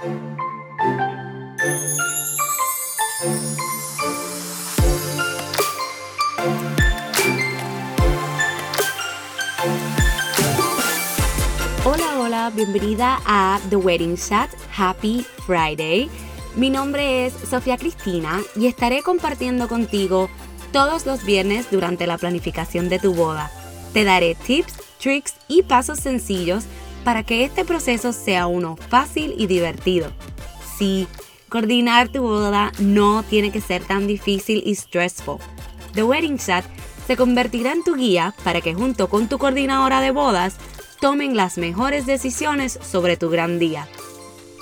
Hola, hola, bienvenida a The Wedding Chat. Happy Friday. Mi nombre es Sofía Cristina y estaré compartiendo contigo todos los viernes durante la planificación de tu boda. Te daré tips, tricks y pasos sencillos para que este proceso sea uno fácil y divertido. Sí, coordinar tu boda no tiene que ser tan difícil y stressful. The Wedding Chat se convertirá en tu guía para que junto con tu coordinadora de bodas tomen las mejores decisiones sobre tu gran día.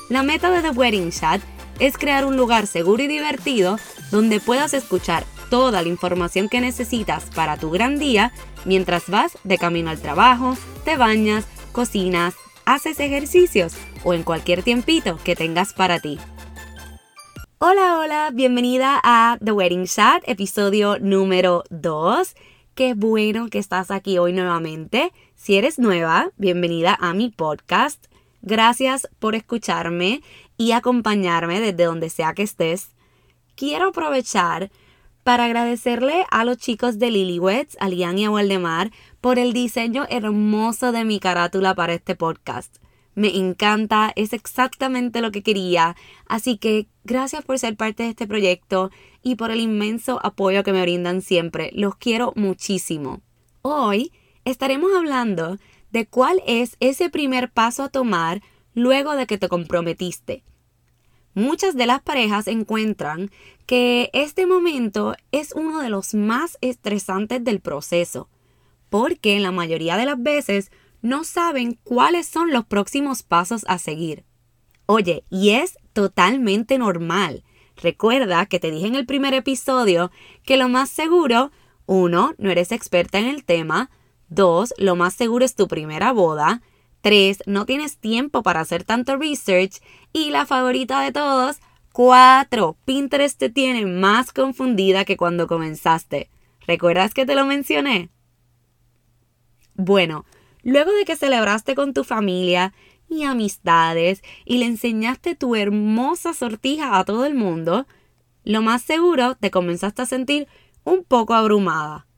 La meta de The Wedding Chat es crear un lugar seguro y divertido donde puedas escuchar toda la información que necesitas para tu gran día mientras vas de camino al trabajo, te bañas, cocinas, haces ejercicios o en cualquier tiempito que tengas para ti. Hola, hola, bienvenida a The Wedding Chat, episodio número 2. Qué bueno que estás aquí hoy nuevamente. Si eres nueva, bienvenida a mi podcast. Gracias por escucharme y acompañarme desde donde sea que estés. Quiero aprovechar para agradecerle a los chicos de Lilyweds, a Lian y a Waldemar, por el diseño hermoso de mi carátula para este podcast. Me encanta, es exactamente lo que quería, así que gracias por ser parte de este proyecto y por el inmenso apoyo que me brindan siempre. Los quiero muchísimo. Hoy estaremos hablando de cuál es ese primer paso a tomar luego de que te comprometiste. Muchas de las parejas encuentran que este momento es uno de los más estresantes del proceso, porque la mayoría de las veces no saben cuáles son los próximos pasos a seguir. Oye, y es totalmente normal. Recuerda que te dije en el primer episodio que lo más seguro, uno, no eres experta en el tema, dos, lo más seguro es tu primera boda, 3. No tienes tiempo para hacer tanto research. Y la favorita de todos, 4. Pinterest te tiene más confundida que cuando comenzaste. ¿Recuerdas que te lo mencioné? Bueno, luego de que celebraste con tu familia y amistades y le enseñaste tu hermosa sortija a todo el mundo, lo más seguro te comenzaste a sentir un poco abrumada.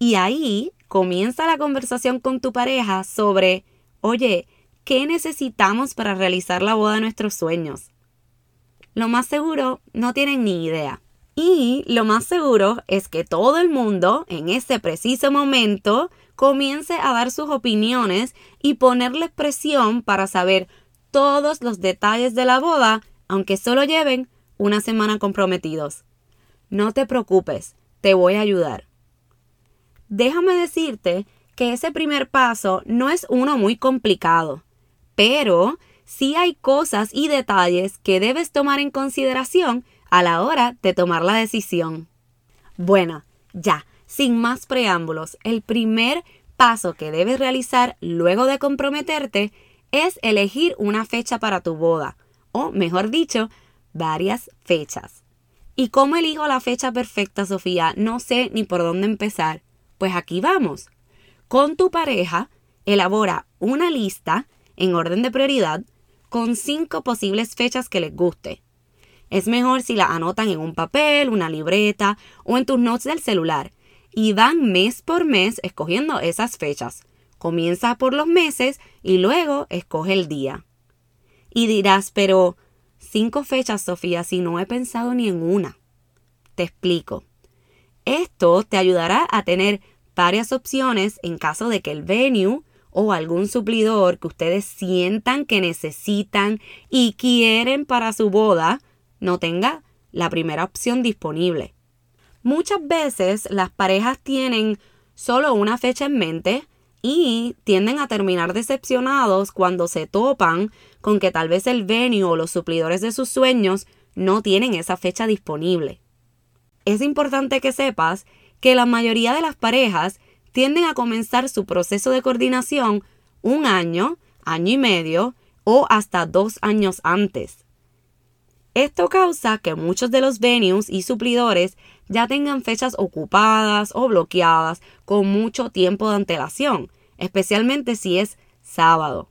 Y ahí comienza la conversación con tu pareja sobre Oye, ¿qué necesitamos para realizar la boda de nuestros sueños? Lo más seguro, no tienen ni idea. Y lo más seguro es que todo el mundo, en ese preciso momento, comience a dar sus opiniones y ponerles presión para saber todos los detalles de la boda, aunque solo lleven una semana comprometidos. No te preocupes, te voy a ayudar. Déjame decirte que ese primer paso no es uno muy complicado, pero sí hay cosas y detalles que debes tomar en consideración a la hora de tomar la decisión. Bueno, ya, sin más preámbulos, el primer paso que debes realizar luego de comprometerte es elegir una fecha para tu boda, o mejor dicho, varias fechas. ¿Y cómo elijo la fecha perfecta, Sofía? No sé ni por dónde empezar. Pues aquí vamos. Con tu pareja, elabora una lista en orden de prioridad con cinco posibles fechas que les guste. Es mejor si la anotan en un papel, una libreta o en tus notes del celular y van mes por mes escogiendo esas fechas. Comienza por los meses y luego escoge el día. Y dirás, pero cinco fechas, Sofía, si no he pensado ni en una. Te explico. Esto te ayudará a tener varias opciones en caso de que el venue o algún suplidor que ustedes sientan que necesitan y quieren para su boda no tenga la primera opción disponible. Muchas veces las parejas tienen solo una fecha en mente y tienden a terminar decepcionados cuando se topan con que tal vez el venue o los suplidores de sus sueños no tienen esa fecha disponible. Es importante que sepas que la mayoría de las parejas tienden a comenzar su proceso de coordinación un año, año y medio o hasta dos años antes. Esto causa que muchos de los venues y suplidores ya tengan fechas ocupadas o bloqueadas con mucho tiempo de antelación, especialmente si es sábado.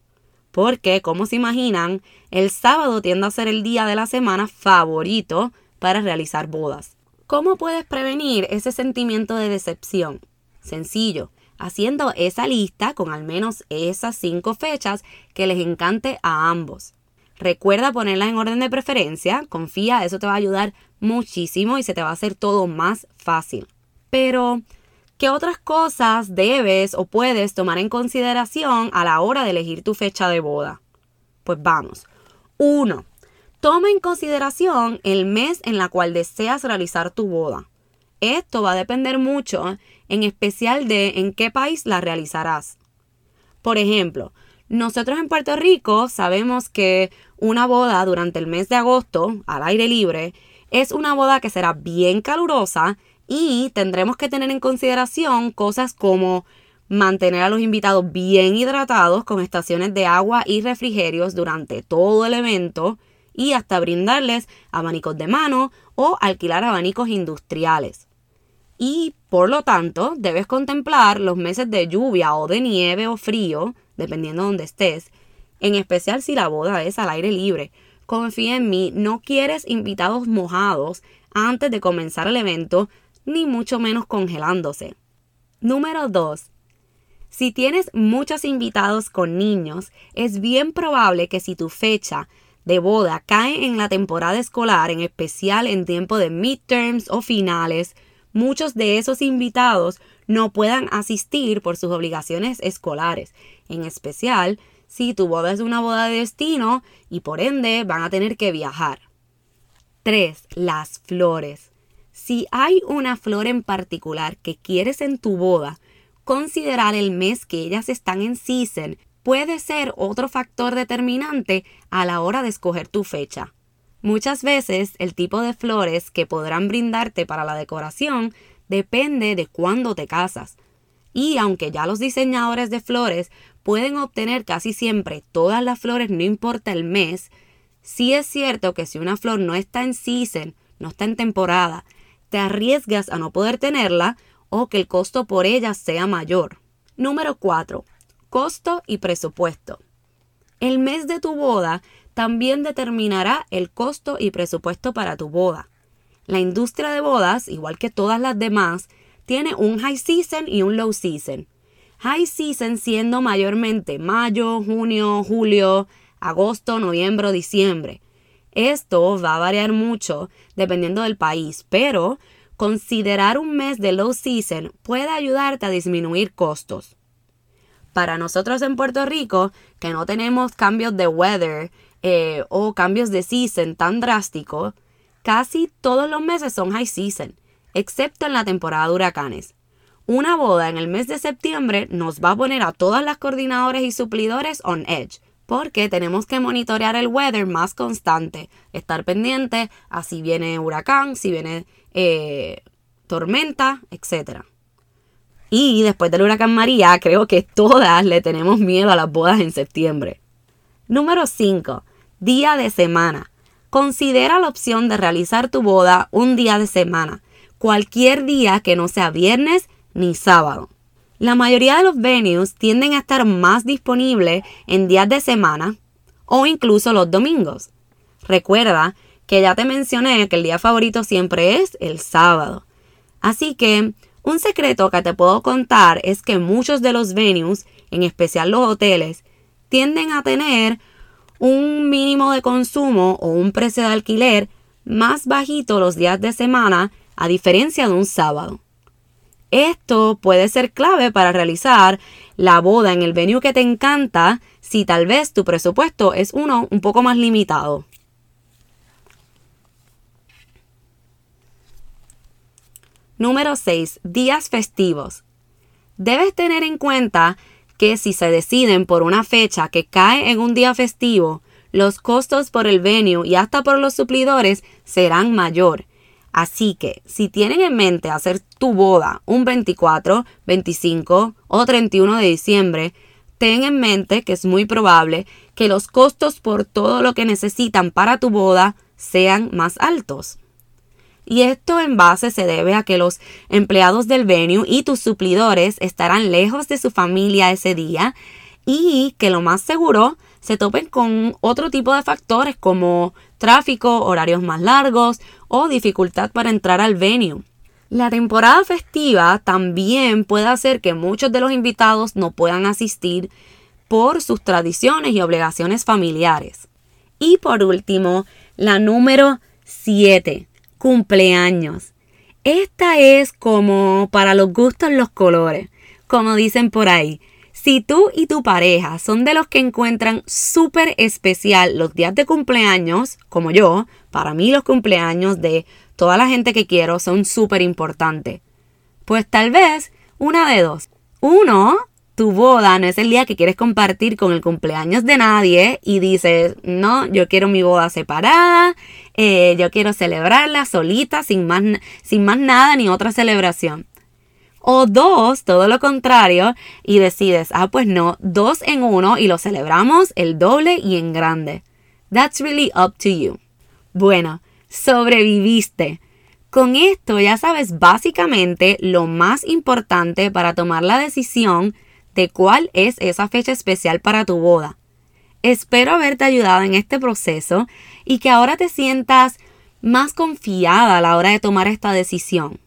porque, como se imaginan, el sábado tiende a ser el día de la semana favorito para realizar bodas. ¿Cómo puedes prevenir ese sentimiento de decepción? Sencillo, haciendo esa lista con al menos esas cinco fechas que les encante a ambos. Recuerda ponerlas en orden de preferencia, confía, eso te va a ayudar muchísimo y se te va a hacer todo más fácil. Pero, ¿qué otras cosas debes o puedes tomar en consideración a la hora de elegir tu fecha de boda? Pues vamos. 1. Toma en consideración el mes en la cual deseas realizar tu boda. Esto va a depender mucho, en especial de en qué país la realizarás. Por ejemplo, nosotros en Puerto Rico sabemos que una boda durante el mes de agosto, al aire libre, es una boda que será bien calurosa y tendremos que tener en consideración cosas como mantener a los invitados bien hidratados con estaciones de agua y refrigerios durante todo el evento y hasta brindarles abanicos de mano o alquilar abanicos industriales. Y por lo tanto, debes contemplar los meses de lluvia o de nieve o frío dependiendo de donde estés, en especial si la boda es al aire libre. Confía en mí, no quieres invitados mojados antes de comenzar el evento, ni mucho menos congelándose. Número 2. Si tienes muchos invitados con niños, es bien probable que si tu fecha de boda cae en la temporada escolar, en especial en tiempo de midterms o finales, muchos de esos invitados no puedan asistir por sus obligaciones escolares, en especial si tu boda es una boda de destino y por ende van a tener que viajar. 3. Las flores. Si hay una flor en particular que quieres en tu boda, considerar el mes que ellas están en season puede ser otro factor determinante a la hora de escoger tu fecha. Muchas veces el tipo de flores que podrán brindarte para la decoración depende de cuándo te casas. Y aunque ya los diseñadores de flores pueden obtener casi siempre todas las flores, no importa el mes, sí es cierto que si una flor no está en season, no está en temporada, te arriesgas a no poder tenerla o que el costo por ella sea mayor. Número 4. Costo y presupuesto. El mes de tu boda también determinará el costo y presupuesto para tu boda. La industria de bodas, igual que todas las demás, tiene un high season y un low season. High season siendo mayormente mayo, junio, julio, agosto, noviembre, diciembre. Esto va a variar mucho dependiendo del país, pero considerar un mes de low season puede ayudarte a disminuir costos. Para nosotros en Puerto Rico, que no tenemos cambios de weather eh, o cambios de season tan drásticos, Casi todos los meses son high season, excepto en la temporada de huracanes. Una boda en el mes de septiembre nos va a poner a todas las coordinadores y suplidores on edge, porque tenemos que monitorear el weather más constante, estar pendiente a si viene huracán, si viene eh, tormenta, etc. Y después del huracán María, creo que todas le tenemos miedo a las bodas en septiembre. Número 5. Día de semana. Considera la opción de realizar tu boda un día de semana, cualquier día que no sea viernes ni sábado. La mayoría de los venues tienden a estar más disponibles en días de semana o incluso los domingos. Recuerda que ya te mencioné que el día favorito siempre es el sábado. Así que un secreto que te puedo contar es que muchos de los venues, en especial los hoteles, tienden a tener un mínimo de consumo o un precio de alquiler más bajito los días de semana a diferencia de un sábado. Esto puede ser clave para realizar la boda en el venue que te encanta si tal vez tu presupuesto es uno un poco más limitado. Número 6. Días festivos. Debes tener en cuenta que si se deciden por una fecha que cae en un día festivo, los costos por el venue y hasta por los suplidores serán mayor. Así que si tienen en mente hacer tu boda un 24, 25 o 31 de diciembre, ten en mente que es muy probable que los costos por todo lo que necesitan para tu boda sean más altos. Y esto en base se debe a que los empleados del venue y tus suplidores estarán lejos de su familia ese día y que lo más seguro se topen con otro tipo de factores como tráfico, horarios más largos o dificultad para entrar al venue. La temporada festiva también puede hacer que muchos de los invitados no puedan asistir por sus tradiciones y obligaciones familiares. Y por último, la número 7, cumpleaños. Esta es como para los gustos los colores, como dicen por ahí. Si tú y tu pareja son de los que encuentran súper especial los días de cumpleaños, como yo, para mí los cumpleaños de toda la gente que quiero son súper importantes. Pues tal vez una de dos. Uno, tu boda no es el día que quieres compartir con el cumpleaños de nadie y dices, no, yo quiero mi boda separada, eh, yo quiero celebrarla solita, sin más, sin más nada ni otra celebración. O dos, todo lo contrario, y decides, ah, pues no, dos en uno y lo celebramos el doble y en grande. That's really up to you. Bueno, sobreviviste. Con esto ya sabes básicamente lo más importante para tomar la decisión de cuál es esa fecha especial para tu boda. Espero haberte ayudado en este proceso y que ahora te sientas más confiada a la hora de tomar esta decisión.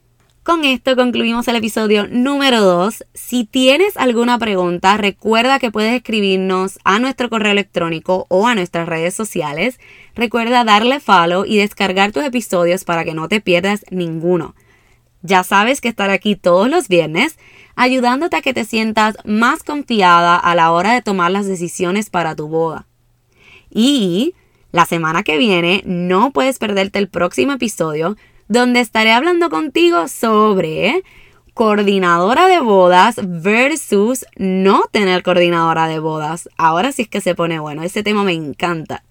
Con esto concluimos el episodio número 2. Si tienes alguna pregunta, recuerda que puedes escribirnos a nuestro correo electrónico o a nuestras redes sociales. Recuerda darle follow y descargar tus episodios para que no te pierdas ninguno. Ya sabes que estar aquí todos los viernes ayudándote a que te sientas más confiada a la hora de tomar las decisiones para tu boda. Y la semana que viene no puedes perderte el próximo episodio donde estaré hablando contigo sobre coordinadora de bodas versus no tener coordinadora de bodas. Ahora sí es que se pone bueno, ese tema me encanta.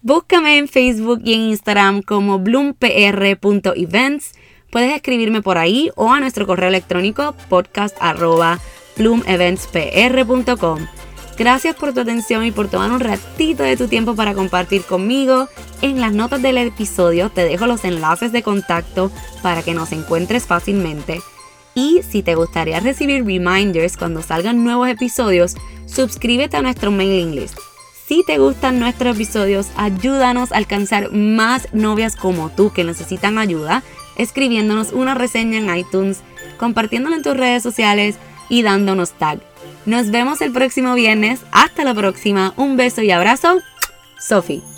Búscame en Facebook y en Instagram como bloompr.events. Puedes escribirme por ahí o a nuestro correo electrónico podcast.bloomeventspr.com. Gracias por tu atención y por tomar un ratito de tu tiempo para compartir conmigo. En las notas del episodio te dejo los enlaces de contacto para que nos encuentres fácilmente. Y si te gustaría recibir reminders cuando salgan nuevos episodios, suscríbete a nuestro mailing list. Si te gustan nuestros episodios, ayúdanos a alcanzar más novias como tú que necesitan ayuda, escribiéndonos una reseña en iTunes, compartiéndolo en tus redes sociales y dándonos tag. Nos vemos el próximo viernes. Hasta la próxima. Un beso y abrazo. Sophie.